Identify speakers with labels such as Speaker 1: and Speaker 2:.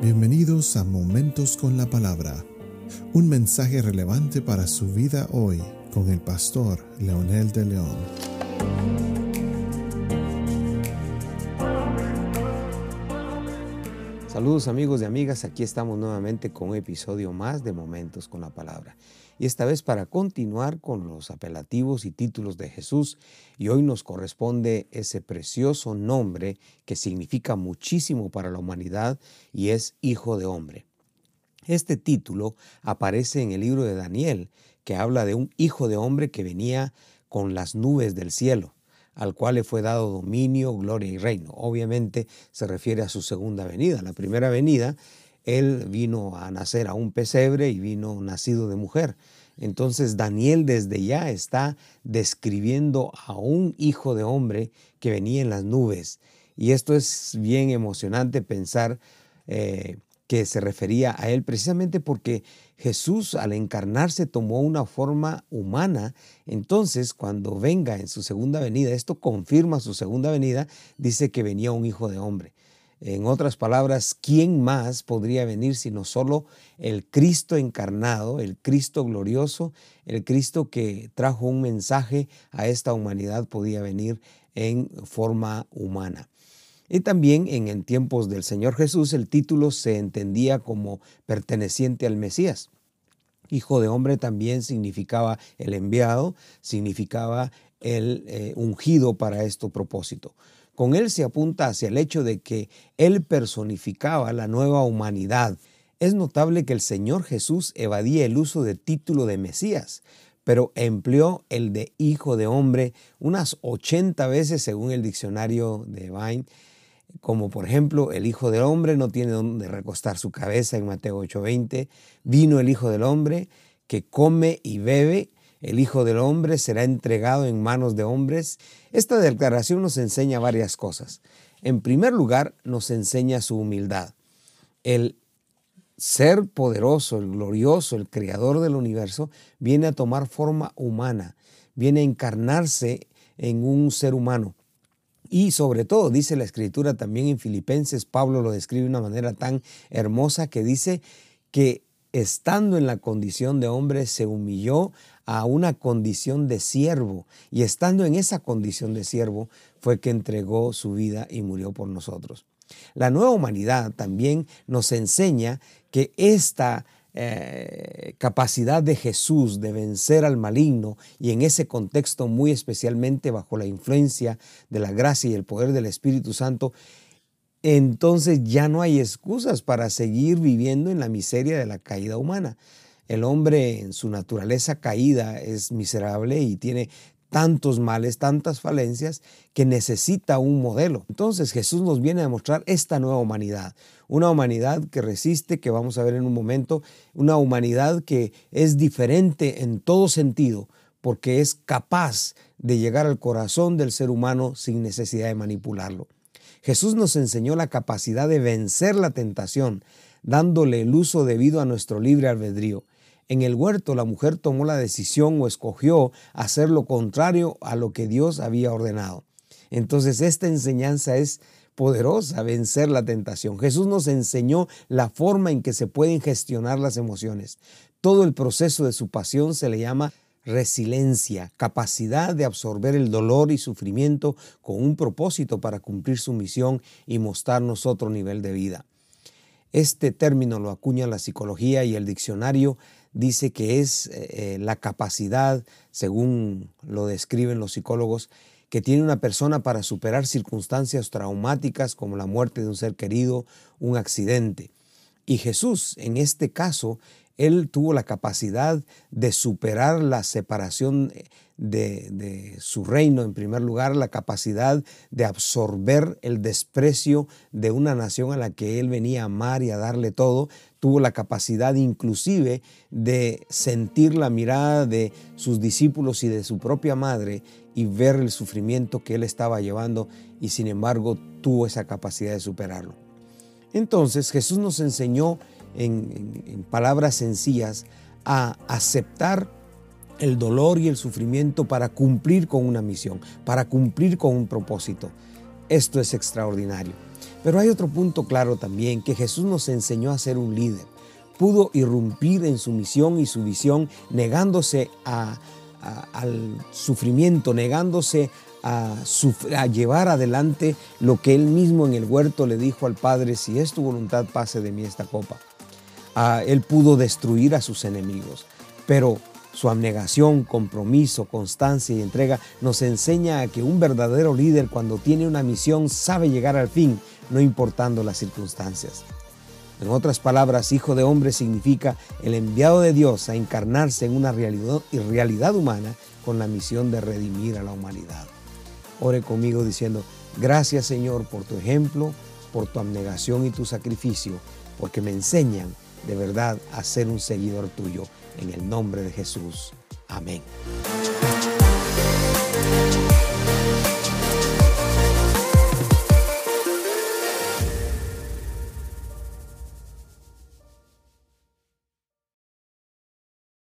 Speaker 1: Bienvenidos a Momentos con la Palabra, un mensaje relevante para su vida hoy con el pastor Leonel de León.
Speaker 2: Saludos amigos y amigas, aquí estamos nuevamente con un episodio más de Momentos con la Palabra. Y esta vez para continuar con los apelativos y títulos de Jesús. Y hoy nos corresponde ese precioso nombre que significa muchísimo para la humanidad y es Hijo de Hombre. Este título aparece en el libro de Daniel, que habla de un Hijo de Hombre que venía con las nubes del cielo al cual le fue dado dominio, gloria y reino. Obviamente se refiere a su segunda venida. La primera venida, él vino a nacer a un pesebre y vino nacido de mujer. Entonces Daniel desde ya está describiendo a un hijo de hombre que venía en las nubes. Y esto es bien emocionante pensar eh, que se refería a él precisamente porque Jesús al encarnarse tomó una forma humana. Entonces, cuando venga en su segunda venida, esto confirma su segunda venida, dice que venía un hijo de hombre. En otras palabras, ¿quién más podría venir sino solo el Cristo encarnado, el Cristo glorioso, el Cristo que trajo un mensaje a esta humanidad podía venir en forma humana? Y también en, tiempos del Señor Jesús el título se entendía como perteneciente al Mesías. Hijo de hombre también significaba el enviado, significaba el eh, ungido para este propósito. Con él se apunta hacia el hecho de que él personificaba la nueva humanidad. Es notable que el Señor Jesús evadía el uso del título de Mesías, pero empleó el de Hijo de Hombre unas 80 veces según el diccionario de Vine como por ejemplo el Hijo del Hombre no tiene donde recostar su cabeza en Mateo 8:20, vino el Hijo del Hombre que come y bebe, el Hijo del Hombre será entregado en manos de hombres. Esta declaración nos enseña varias cosas. En primer lugar, nos enseña su humildad. El ser poderoso, el glorioso, el creador del universo, viene a tomar forma humana, viene a encarnarse en un ser humano. Y sobre todo, dice la escritura también en Filipenses, Pablo lo describe de una manera tan hermosa que dice que estando en la condición de hombre se humilló a una condición de siervo y estando en esa condición de siervo fue que entregó su vida y murió por nosotros. La nueva humanidad también nos enseña que esta eh, capacidad de Jesús de vencer al maligno y en ese contexto muy especialmente bajo la influencia de la gracia y el poder del Espíritu Santo, entonces ya no hay excusas para seguir viviendo en la miseria de la caída humana. El hombre en su naturaleza caída es miserable y tiene tantos males, tantas falencias, que necesita un modelo. Entonces Jesús nos viene a demostrar esta nueva humanidad, una humanidad que resiste, que vamos a ver en un momento, una humanidad que es diferente en todo sentido, porque es capaz de llegar al corazón del ser humano sin necesidad de manipularlo. Jesús nos enseñó la capacidad de vencer la tentación, dándole el uso debido a nuestro libre albedrío. En el huerto la mujer tomó la decisión o escogió hacer lo contrario a lo que Dios había ordenado. Entonces esta enseñanza es poderosa, vencer la tentación. Jesús nos enseñó la forma en que se pueden gestionar las emociones. Todo el proceso de su pasión se le llama resiliencia, capacidad de absorber el dolor y sufrimiento con un propósito para cumplir su misión y mostrarnos otro nivel de vida. Este término lo acuña la psicología y el diccionario dice que es eh, eh, la capacidad, según lo describen los psicólogos, que tiene una persona para superar circunstancias traumáticas como la muerte de un ser querido, un accidente. Y Jesús, en este caso, él tuvo la capacidad de superar la separación de, su reino, en primer lugar, la capacidad de absorber el desprecio de una nación a la que él venía a amar y a darle todo, tuvo la capacidad inclusive de sentir la mirada de sus discípulos y de su propia madre y ver el sufrimiento que él estaba llevando y sin embargo tuvo esa capacidad de superarlo. Entonces Jesús nos enseñó en, palabras sencillas a aceptar el dolor y el sufrimiento para cumplir con una misión, para cumplir con un propósito. Esto es extraordinario. Pero hay otro punto claro también, que Jesús nos enseñó a ser un líder. Pudo irrumpir en su misión y su visión negándose al sufrimiento, negándose a, a, llevar adelante lo que él mismo en el huerto le dijo al Padre, si es tu voluntad, pase de mí esta copa. Él pudo destruir a sus enemigos, pero su abnegación, compromiso, constancia y entrega nos enseña a que un verdadero líder cuando tiene una misión sabe llegar al fin, no importando las circunstancias. En otras palabras, hijo de hombre significa el enviado de Dios a encarnarse en una realidad, realidad humana con la misión de redimir a la humanidad. Ore conmigo diciendo, gracias Señor por tu ejemplo, por tu abnegación y tu sacrificio, porque me enseñan de verdad a ser un seguidor tuyo. En el nombre de Jesús. Amén.